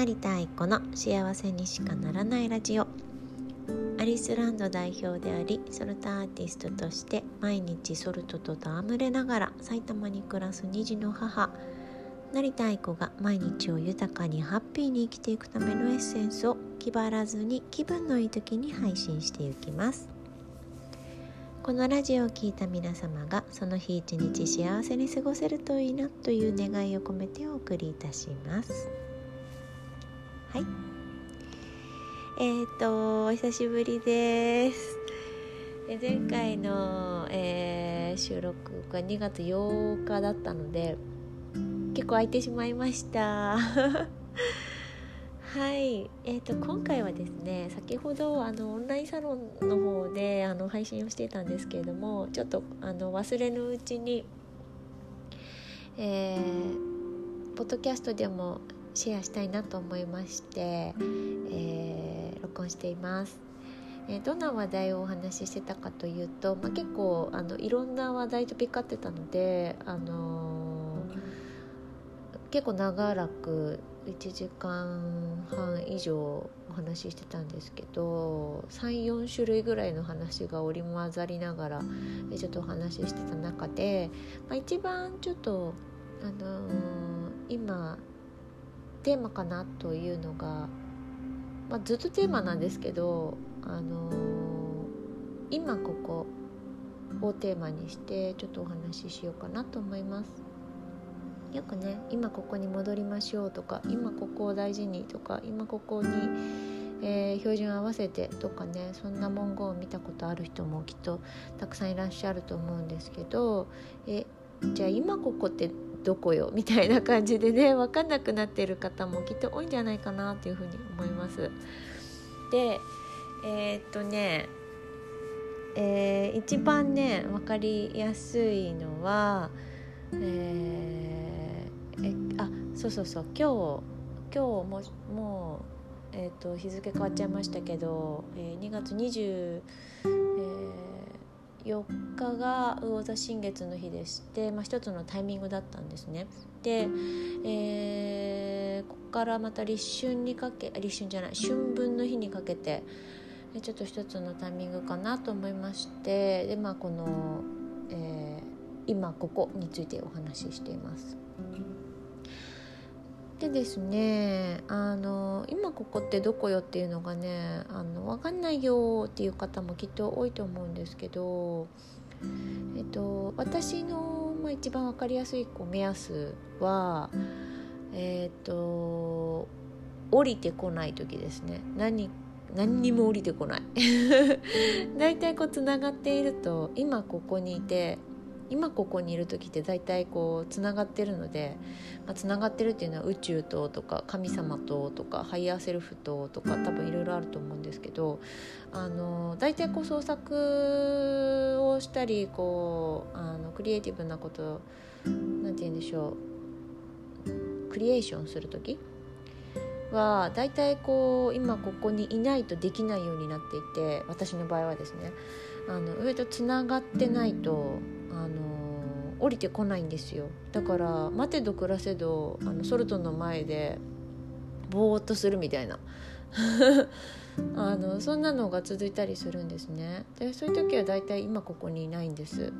成田愛子の幸せにしかならないラジオ。アリスランド代表でありソルトアーティストとして毎日ソルトと戯れながら埼玉に暮らす2児の母。成田愛子が毎日を豊かにハッピーに生きていくためのエッセンスを気張らずに気分のいい時に配信していきます。このラジオを聴いた皆様がその日一日幸せに過ごせるといいなという願いを込めてお送りいたします。はい。えーとお久しぶりです。前回の、えー、収録が2月8日だったので結構空いてしまいました。はい、えーと、今回はですね先ほどあのオンラインサロンの方であの配信をしていたんですけれどもちょっとあの忘れぬうちに、えー、ポッドキャストでもシェアしたいなと思いまして、えー、録音しています。えー、どんな話題をお話ししてたかというと、まあ、結構あのいろんな話題とピックってたので、あのー、結構長らく1時間半以上お話ししてたんですけど34種類ぐらいの話が織り交ざりながらちょっとお話ししてた中で、まあ、一番ちょっと、あのー、今テーマかなというのが、まあ、ずっとテーマなんですけど、あのー、今ここをテーマにしてちょっとお話ししようかなと思います。よくね今ここに戻りましょうとか今ここを大事にとか今ここに、えー、標準合わせてとかねそんな文言を見たことある人もきっとたくさんいらっしゃると思うんですけどえじゃあ今ここってどこよみたいな感じでね分かんなくなっている方もきっと多いんじゃないかなというふうに思います。でえー、っとねえー、一番ね分かりやすいのは、えー、えあそうそうそう今日今日ももう、えーと、日付変わっちゃいましたけど、えー、2月20、えー4日が魚座新月の日でして、まあ、一つのタイミングだったんですね。で、えー、ここからまた立春にかけ立春じゃない春分の日にかけてちょっと一つのタイミングかなと思いましてで、まあ、この、えー、今ここについてお話ししています。でですねあの今ここってどこよっていうのがねあの分かんないよっていう方もきっと多いと思うんですけど、えっと、私の、まあ、一番分かりやすいこう目安はえっと降りてこない時ですね。何何にも降りてこない。大体こうつながっていると今ここにいて今ここにいる時って大体こうつながってるので、まあ、つながってるっていうのは宇宙ととか神様ととかハイヤーセルフととか多分いろいろあると思うんですけどあの大体こう創作をしたりこうあのクリエイティブなことなんて言うんでしょうクリエーションする時は大体こう今ここにいないとできないようになっていて私の場合はですねあの上とつながってないとあの降りてこないんですよ。だから待てど暮らせどあのソルトの前でぼーっとするみたいな。あのそんなのが続いたりするんですね。でそういう時は大体今ここにいないんです。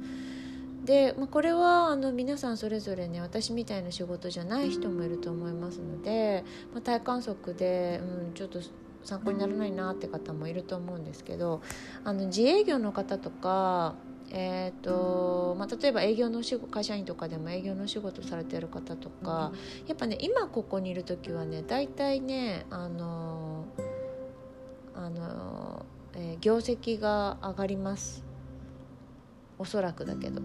で、まあ、これはあの皆さんそれぞれね私みたいな仕事じゃない人もいると思いますので、まあ、体感測で、うん、ちょっと参考にならないなって方もいると思うんですけどあの自営業の方とかえーとまあ、例えば営業の仕事会社員とかでも営業の仕事されてる方とか、やっぱね今ここにいる時はね大体ねあのあの、えー、業績が上がります。おそらくだけど。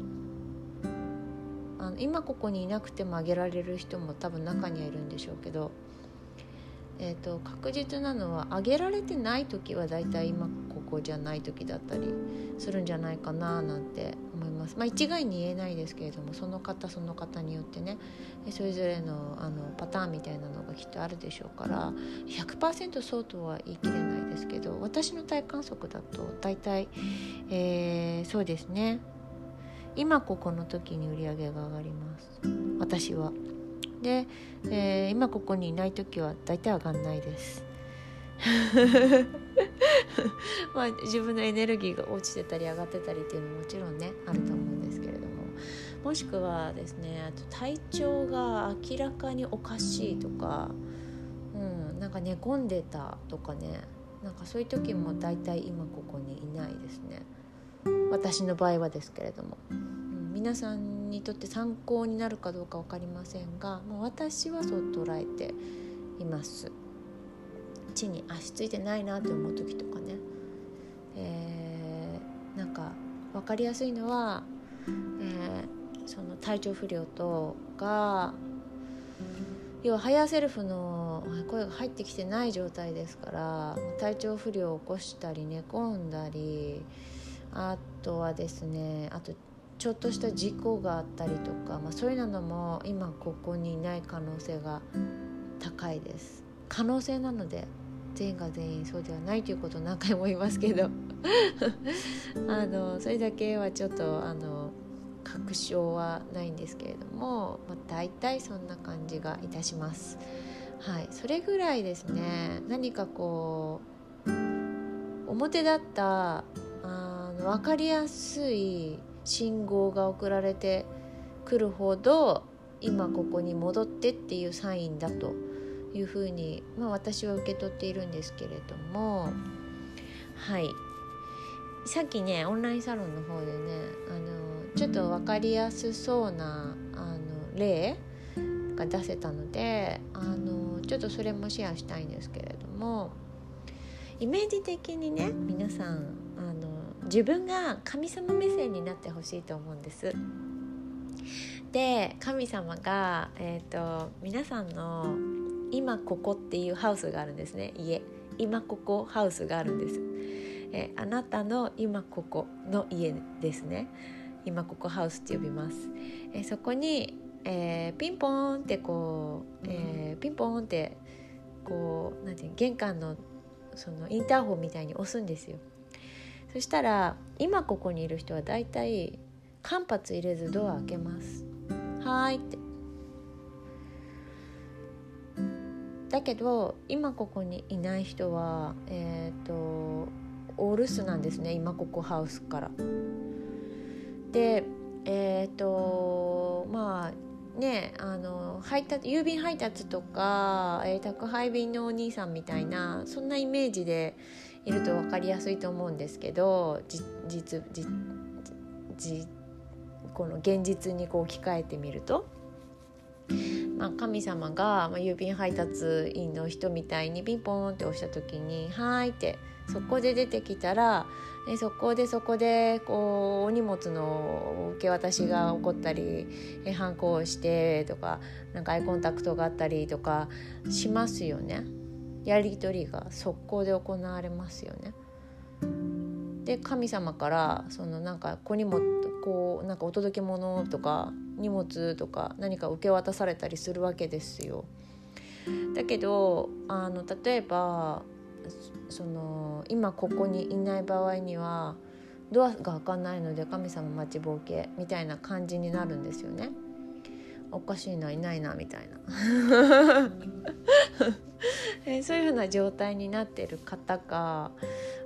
あの今ここにいなくても上げられる人も多分中にはいるんでしょうけどえーと、確実なのは上げられてない時はだいたい今ここじゃない時だったりするんじゃないかななんて思います。まあ、一概に言えないですけれどもその方その方によってねそれぞれのあのパターンみたいなのがきっとあるでしょうから100%そうとは言い切れないですけど私の体感測だと大体、えー、そうですね今ここの時に売り上げが上がります私は。で、えー、今ここにいない時は大体上がんないです。まあ自分のエネルギーが落ちてたり上がってたりっていうのももちろんねあると思うんですけれども。もしくはですねあと体調が明らかにおかしいとか、うん、なんか寝込んでたとかねなんかそういう時も大体今ここにいないですね。私の場合はですけれども、皆さんにとって参考になるかどうか分かりませんがもう私はそう捉えています。地に足ついてないなって思う時とかね、えー、なんか分かりやすいのは、えー、その体調不良とか要はハヤーセルフの声が入ってきてない状態ですから体調不良を起こしたり寝込んだりあとはですねあとちょっとした事故があったりとか、まあ、そういうのも今ここにいない可能性が高いです。可能性なので全員が全員そうではないということを何回も言いますけど。あのそれだけはちょっとあの確証はないんですけれども、まあ、大体そんな感じがいたします。はい、それぐらいですね。何かこう表だったあの分かりやすい信号が送られてくるほど今ここに戻ってっていうサインだというふうに、まあ、私は受け取っているんですけれどもはい。さっきねオンラインサロンの方でねあのちょっと分かりやすそうなあの例が出せたのであのちょっとそれもシェアしたいんですけれどもイメージ的にね皆さん自分が神様目線になってほしいと思うんです。で神様が、えーと、皆さんの今ここっていうハウスがあるんですね。家。今ここハウスがあるんです、えあなたの今ここの家ですね。今ここハウスって呼びます、えそこに、えー、ピンポーンってこう、えー、ピンポーンってこうなんていう玄関のそのインターホンみたいに押すんですよ。そしたら今ここにいる人はだいたい間髪入れずドア開けます。はいって。だけど今ここにいない人はえっ、ー、とお留守なんですね。今ここハウスから。でえっ、ー、とまあねあの配達郵便配達とか、えー、宅配便のお兄さんみたいなそんなイメージでいると分かりやすいと思うんですけど実実この現実にこう置き換えてみると。まあ、神様が、郵便配達員の人みたいにピンポンって押した時に「はい」ってそこで出てきたらそこでそこでこうお荷物の受け渡しが起こったりえ反抗してとかなんかアイコンタクトがあったりとかしますよね。やり取りが速攻で行われますよね。で神様からそのなんか子にもこうなんかお届け物とか荷物とか何か受け渡されたりするわけですよ。だけどあの例えばその今ここにいない場合にはドアが開かないので神様待ちぼうけみたいな感じになるんですよね。おかしいないないなみたいな えそういうふうな状態になってる方が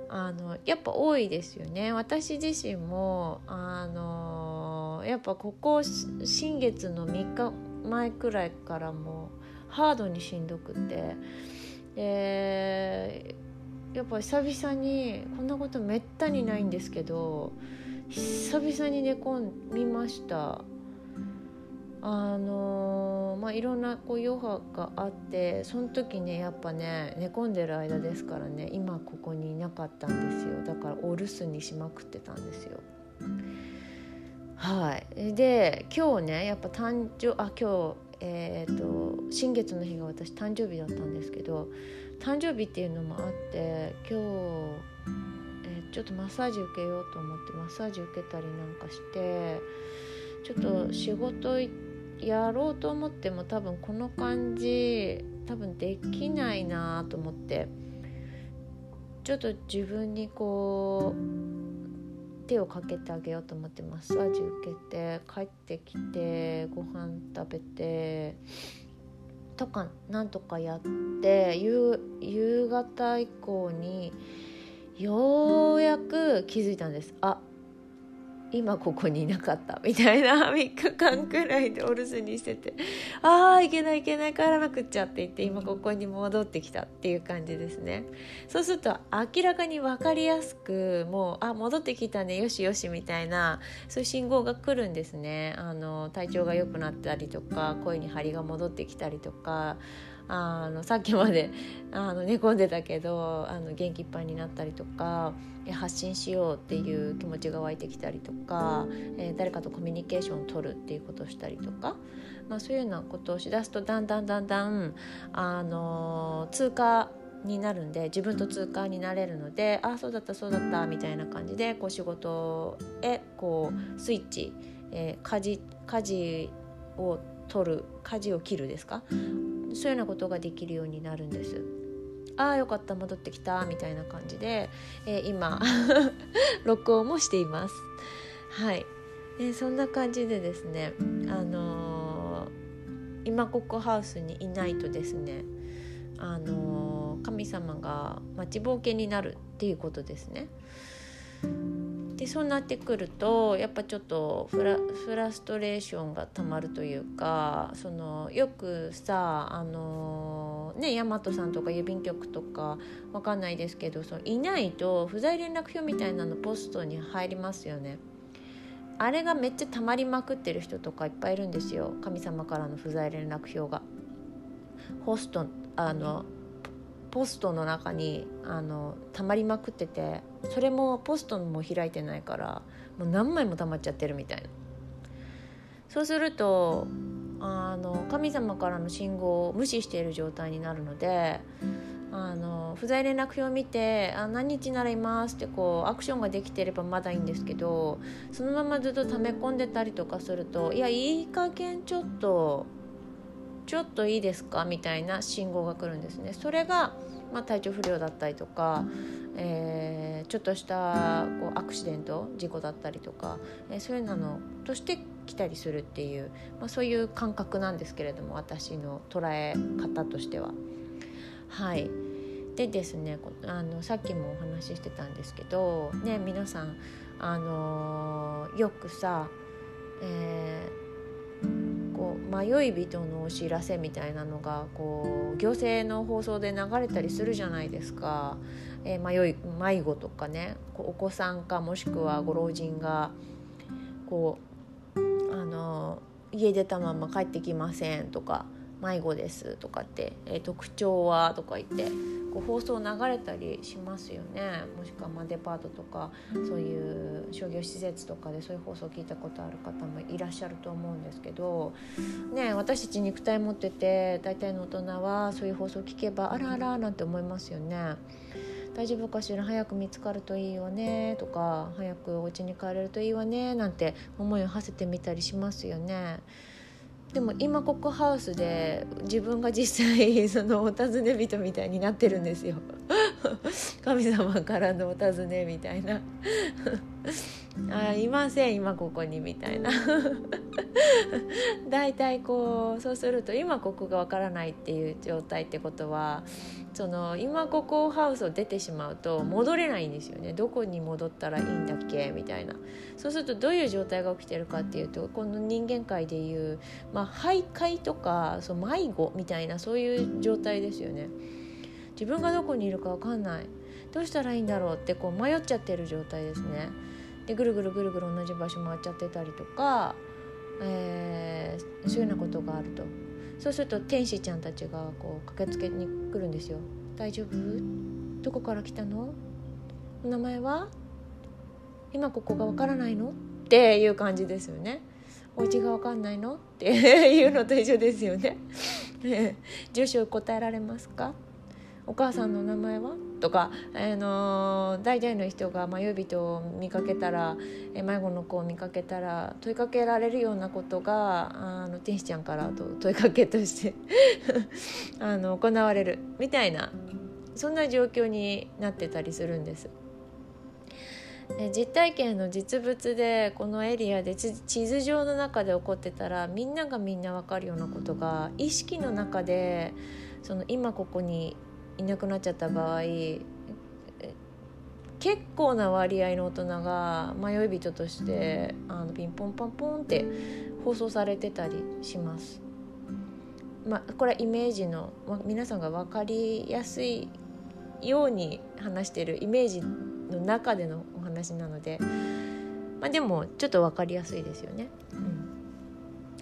あのやっぱ多いですよね。私自身もあのやっぱここ新月の3日前くらいからもハードにしんどくてでやっぱ久々にこんなことめったにないんですけど久々に寝込みました。あのまあいろんなこう余波があってその時ねやっぱね寝込んでる間ですからね今ここにいなかったんですよだからお留守にしまくってたんですよはいで今日ねやっぱ誕生あ今日えーと、新月の日が私誕生日だったんですけど誕生日っていうのもあって今日、えー、ちょっとマッサージ受けようと思ってマッサージ受けたりなんかしてちょっと仕事行って。やろうと思っても多分この感じ多分できないなと思って。ちょっと自分にこう手をかけてあげようと思ってマッサージ受けて帰ってきてご飯食べてとかなんとかやって夕夕方以降にようやく気づいたんです。あ今ここにいなかった。みたいな。3日間くらいでお留守にしてて。ああいけないいけない。帰らなくっちゃって言って今ここに戻ってきたっていう感じですね。そうすると明らかに分かりやすくもうあ戻ってきたね。よしよしみたいなそういう信号が来るんですね。あの体調が良くなったりとか声に張りが戻ってきたりとかあのさっきまであの寝込んでたけどあの元気いっぱいになったりとか発信しようっていう気持ちが湧いてきたりとか、えー、誰かとコミュニケーションを取るっていうことをしたりとか、まあ、そういうようなことをしだすとだんだんだんだん、あの通過になるんで自分と通過になれるのでああそうだったそうだったみたいな感じでこう仕事へこうスイッチ、えー、舵舵を取る舵を切るですか？そういうようなことができるようになるんです。ああよかった戻ってきたみたいな感じで、えー、今 録音もしています。はい、えー、そんな感じでですね、あのー、今ここハウスにいないとですね、あの神様が待ちぼうけになるっていうことですね。でそうなってくるとやっぱちょっとフラフラストレーションがたまるというかそのよくさあのね大和さんとか郵便局とかわかんないですけどそのいないと不在連絡票みたいなのポストに入りますよね。あれがめっちゃ溜まりまくってる人とかいっぱいいるんですよ神様からの不在連絡票が。ホストあのポストの中にあの溜まりまくっててそれもポストも開いてないからもう何枚も溜まっちゃってるみたいな。そうするとあの神様からの信号を無視している状態になるのであの不在連絡表を見てあ何日ならいますってこうアクションができてればまだいいんですけどそのままずっと溜め込んでたりとかするといやいい加減ちょっとちょっといいですか？みたいな信号が来るんですね。それが、まあ、体調不良だったりとか、えー、ちょっとしたこうアクシデント事故だったりとか、えー、そういうのとして来たりするっていう、まあ、そういう感覚なんですけれども私の捉え方としては。はい。でですねあのさっきもお話ししてたんですけどね皆さんあのよくさ、えーこう迷い人のお知らせみたいなのがこう行政の放送で流れたりするじゃないですか、えー、迷い迷子とかねお子さんかもしくはご老人がこうあの家出たまま帰ってきませんとか迷子ですとかって、えー、特徴はとか言ってこう放送流れたりしますよねもしくはまデパートとかそういう商業施設とかでそういう放送を聞いたことある方もいらっしゃると思うんですけど、ね、私たち肉体持ってて大体の大人はそういう放送を聞けばあらあらなんて思いますよね。大丈夫かしら？早く見つかるといいわねとか早くお家に帰れるといいわねなんて思いを馳せてみたりしますよね。でも今ここハウスで自分が実際 そのお尋ね人みたいになってるんですよ。神様からのお尋ねみたいなあいません今ここにみたいな。大体こうそうすると今ここがわからないっていう状態ってことはその今ここハウスを出てしまうと戻れないんですよね。どこに戻ったらいいんだっけみたいな。そうするとどういう状態が起きてるかっていうとこの人間界でいう、まあ、徘徊とかそう迷子みたいなそういう状態ですよね。自分がどこにいるか分かんない。どうしたらいいんだろうってこう迷っちゃってる状態ですね。でぐるぐるぐるぐる同じ場所回っちゃってたりとか、えー、そういうようなことがあると。そうすると天使ちゃんたちがこう駆けつけに来るんですよ「大丈夫？どこから来たの？お名前は？今ここがわからないの?」っていう感じですよね。お家がわかんないの？っていうのと一緒ですよね。住所答えられますか？お母さんの名前は？とか、あのー、大体の人が迷い人を見かけたら迷子の子を見かけたら問いかけられるようなことがあの天使ちゃんからと問いかけとして あの行われるみたいなそんな状況になってたりするんです。実体験の実物でこのエリアで地図上の中で起こってたらみんながみんな分かるようなことが意識の中でその今ここにいなくなっちゃった場合結構な割合の大人が迷い人としてあのピンポンパンポンって放送されてたりします。まあ、これはイメージの、まあ、皆さんが分かりやすいように話してるイメージの中でのお話なので、まあ、でもちょっと分かりやすいですよね。うん、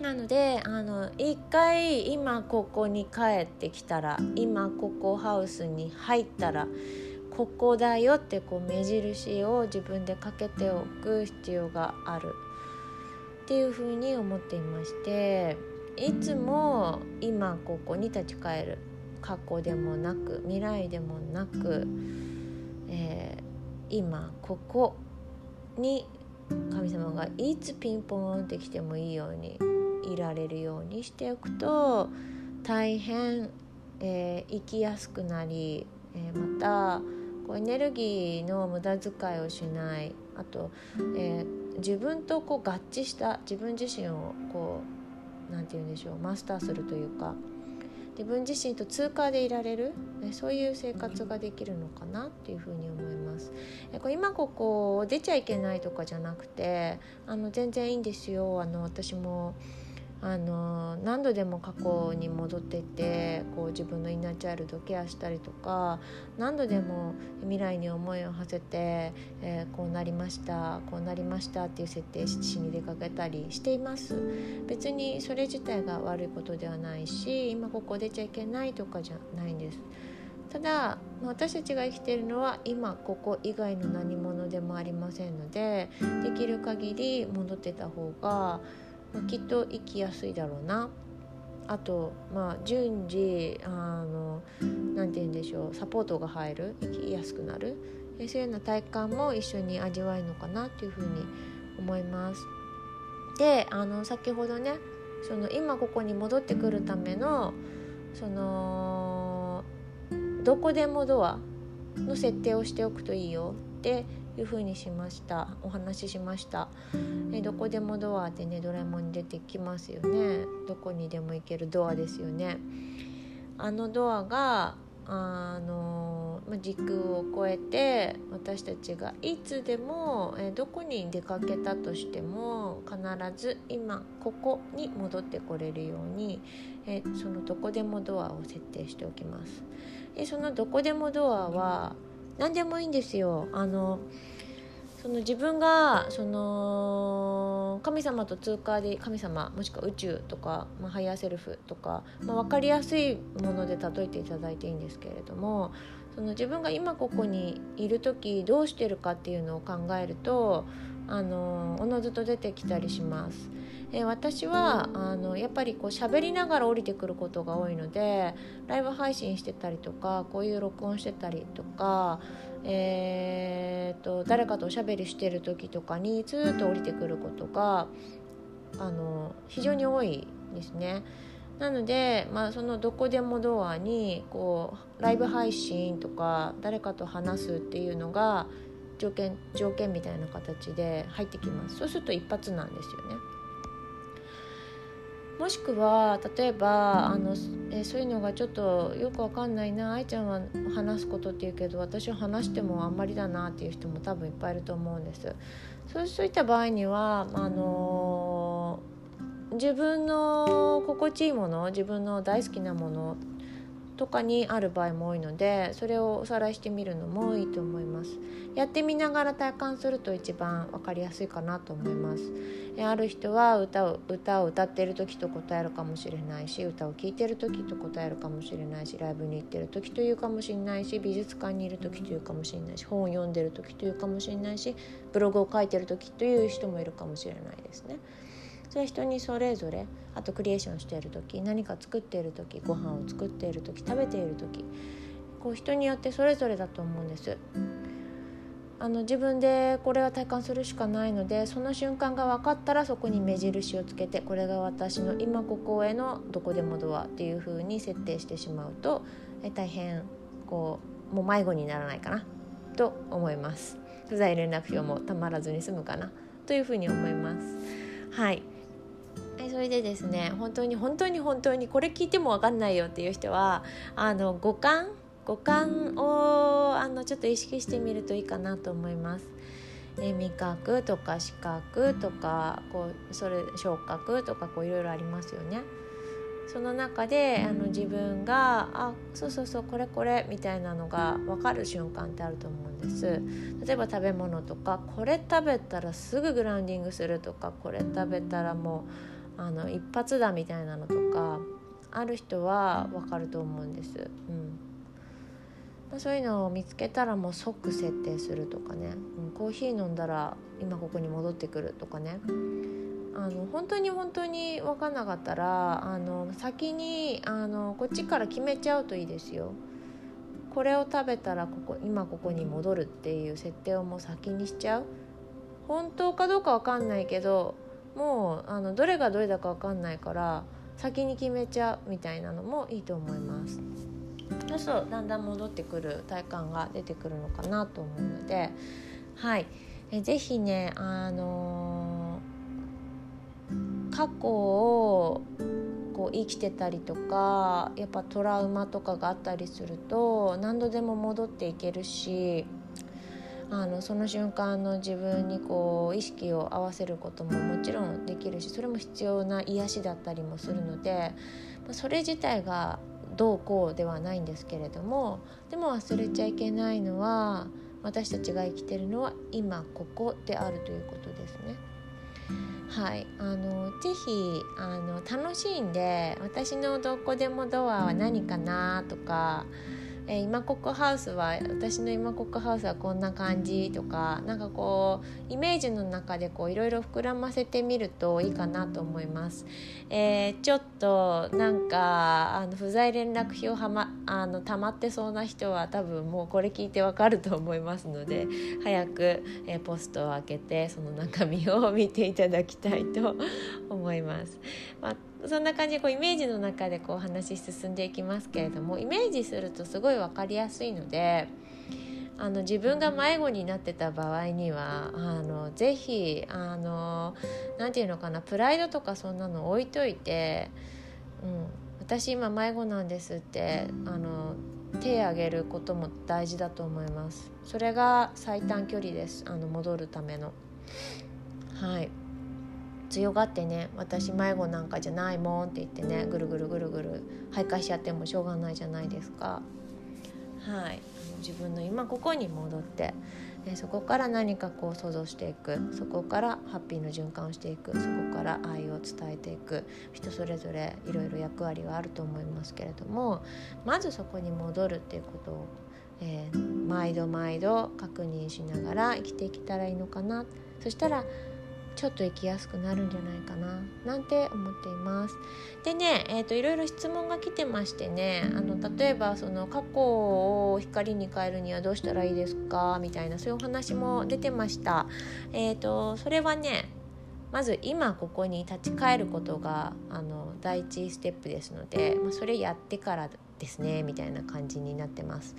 なのであの一回今ここに帰ってきたら今ここハウスに入ったらここだよってこう目印を自分でかけておく必要がある。っていうふうに思っていましていつも今ここに立ち返る。過去でもなく未来でもなく、えー、今ここに神様がいつピンポンってきてもいいようにいられるようにしておくと大変、えー、生きやすくなり、えー、またこうエネルギーの無駄遣いをしないあと、えー、自分とこう合致した自分自身をこう何て言うんでしょうマスターするというか自分自身と通過でいられる、ね、そういう生活ができるのかなっていうふうに思います。えこれ今ここ出ちゃいけないとかじゃなくてあの全然いいんですよあの私もあの何度でも過去に戻っていってこう自分のインナーチャイルドケアしたりとか何度でも未来に思いを馳せて、えー、こうなりましたこうなりましたっていう設定しに出かけたりしています。別にそれ自体が悪いことではないし今ここ出ちゃいけないとかじゃないんです。ただ私たちが生きているのは今ここ以外の何者でもありませんのでできる限り戻ってた方がまあ、きっと生きやすいだろうな。あとまあ順次あのなんて言うんでしょう。サポートが入る。生きやすくなる。そういうような体感も一緒に味わえるのかなっていうふうに思います。であの先ほどねその今ここに戻ってくるためのそのどこでもドアの設定をしておくといいよっていう風にしました。お話ししました。えどこでもドアってねドラえもんに出てきますよね。どこにでも行けるドアですよね。あのドアがあの時空を超えて私たちがいつでもえどこに出かけたとしても必ず今ここに戻ってこれるようにえそのどこでもドアを設定しておきます。でそのどこでもドアは何でもいいんですよ。あのその自分がその神様と通過で神様もしくは宇宙とか、まあ、ハイヤーセルフとか、まあ、分かりやすいもので例えていただいていいんですけれどもその自分が今ここにいる時どうしてるかっていうのを考えるとあのおのずと出てきたりします。え私はあのやっぱりこう喋りながら降りてくることが多いのでライブ配信してたりとかこういう録音してたりとか、えーと、誰かとおしゃべりしてる時とかにずっと降りてくることがあの非常に多いですね。なので、まあ、そのどこでもドアにこうライブ配信とか誰かと話すっていうのが条件条件みたいな形で入ってきます。そうすると一発なんですよね。もしくは例えばあのえそういうのがちょっとよくわかんないな愛ちゃんは話すことって言うけど私は話してもあんまりだなっていう人も多分いっぱいいると思うんです。そうそういった場合にはあの自分の心地いいもの自分の大好きなものとかにある場合も多いのでそれをおさらいしてみるのもいいと思いますやってみながら体感すると一番分かりやすいかなと思いますある人は歌を歌を歌っている時と答えるかもしれないし歌を聴いてる時と答えるかもしれないしライブに行ってる時というかもしれないし美術館にいる時というかもしれないし本を読んでる時というかもしれないしブログを書いてる時という人もいるかもしれないですね。それは人にそれぞれあとクリエーションしている時何か作っている時ご飯を作っている時食べている時こう人によってそれぞれだと思うんです。あの自分でこれは体感するしかないのでその瞬間が分かったらそこに目印をつけてこれが私の今ここへのどこでもドアっていう風に設定してしまうとえ大変こうもう迷子にならないかなと思います。不在連絡票もたまらずに済むかなというふうに思います。はいそれでですね本当に本当に本当にこれ聞いても分かんないよっていう人はあの五感五感をあのちょっと意識してみるといいかなと思います。え味覚とか視覚とかこうそれ触覚とかこういろいろありますよね。その中であの自分があそうそうそうこれこれみたいなのが分かる瞬間ってあると思うんです例えば食べ物とかこれ食べたらすぐグラウンディングするとかこれ食べたらもうあの一発だみたいなのとかある人は分かると思うんです、うん、まそういうのを見つけたらもう即設定するとかね、うん、コーヒー飲んだら今ここに戻ってくるとかね。あの本当に本当に分かんなかったらあの先にあのこっちから決めちゃうといいですよ。これを食べたらここ今ここに戻るっていう設定をもう先にしちゃう。本当かどうか分かんないけどもうあのどれがどれだか分かんないから先に決めちゃうみたいなのもいいと思います。そうするとだんだん戻ってくる体感が出てくるのかなと思うので。はい。えぜひねあのー過去をこう生きてたりとかやっぱトラウマとかがあったりすると何度でも戻っていけるしあのその瞬間の自分にこう意識を合わせることももちろんできるしそれも必要な癒しだったりもするのでそれ自体がどうこうではないんですけれどもでも忘れちゃいけないのは私たちが生きてるのは今ここであるということですね。はい、あのぜひあの楽しんで私のどこでもドアは何かなとかえー、今ココハウスは私の今ココハウスはこんな感じとかなんかこうイメージの中でこういろいろ膨らませてみるといいかなと思います。えー、ちょっとなんかあの不在連絡票はまあの溜まってそうな人は多分もうこれ聞いてわかると思いますので早く、えー、ポストを開けてその中身を見ていただきたいと思います。まあそんな感じでこうイメージの中でこう話進んでいきますけれどもイメージするとすごい分かりやすいのであの自分が迷子になってた場合にはあのぜひあのなて言うのかなプライドとかそんなの置いといて、うん、私今迷子なんですってあの手挙げることも大事だと思います。それが最短距離です。あの戻るための。はい強がってね私迷子なんかじゃないもんって言ってねぐるぐるぐるぐる徘徊しちゃってもしょうがないじゃないですか。はい。自分の今ここに戻ってでそこから何かこう想像していく。そこからハッピーの循環をしていく。そこから愛を伝えていく。人それぞれいろいろ役割はあると思いますけれどもまずそこに戻るっていうことを、えー、毎度毎度確認しながら生きていけたらいいのかな。そしたらちょっと生きやすくなるんじゃないかななんて思っています。でね、えーと、いろいろ質問が来てましてねあの例えばその過去を光に変えるにはどうしたらいいですかみたいなそういうお話も出てました。えーと、それはねまず今ここに立ち返ることがあの第一ステップですので、まあ、それやってからですねみたいな感じになってます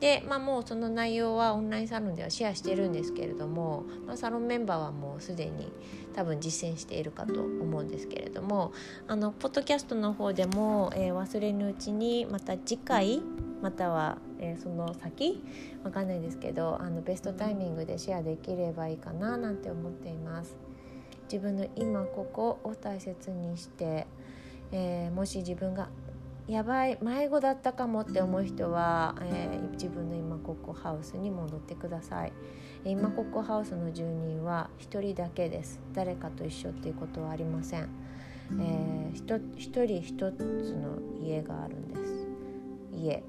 でまあもうその内容はオンラインサロンではシェアしてるんですけれども、まあ、サロンメンバーはもうすでに多分実践しているかと思うんですけれどもあのポッドキャストの方でも、えー、忘れぬうちにまた次回または、えー、その先わかんないですけどあのベストタイミングでシェアできればいいかななんて思っています。自分の今ここを大切にして、えー、もし自分がやばい迷子だったかもって思う人は、えー、自分の今ここハウスに戻ってください。今ここハウスの住人は1人だけです。誰かと一緒っていうことはありません、えー、1人1つの家があるんです。家。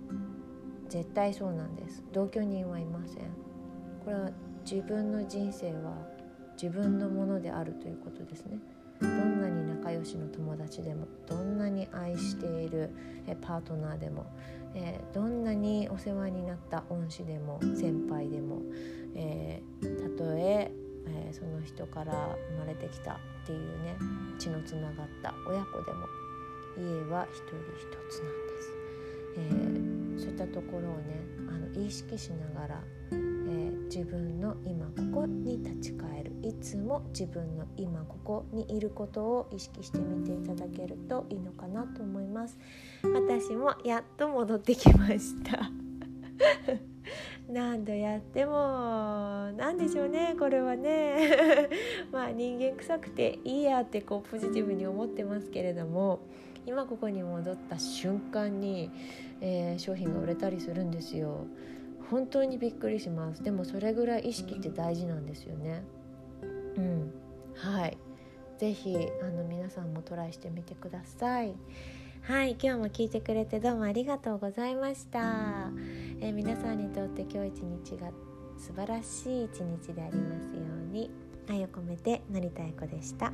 絶対そうなんです。同居人はいません。これは自分の人生は自分のものであるということですね。どんなに仲良しの友達でもどんなに愛しているパートナーでも、え、どんなにお世話になった恩師でも先輩でも、えー、たとええ、その人から生まれてきたっていうね血のつながった親子でも家は一人一つなんです、え、そういったところをねあの意識しながら、自分の今ここに立ち返る。いつも自分の今ここにいることを意識してみていただけるといいのかなと思います。私もやっと戻ってきました。何度やっても何でしょうね。これはね。まあ人間臭くていいやってこうポジティブに思ってますけれども今ここに戻った瞬間に、えー、商品が売れたりするんですよ。本当にびっくりします。でもそれぐらい意識って大事なんですよね。うん。はい。是非あの皆さんもトライしてみてください。はい。今日も聞いてくれてどうもありがとうございました、えー、皆さんにとって今日一日が素晴らしい一日でありますように。愛を込めて成田彩子でした。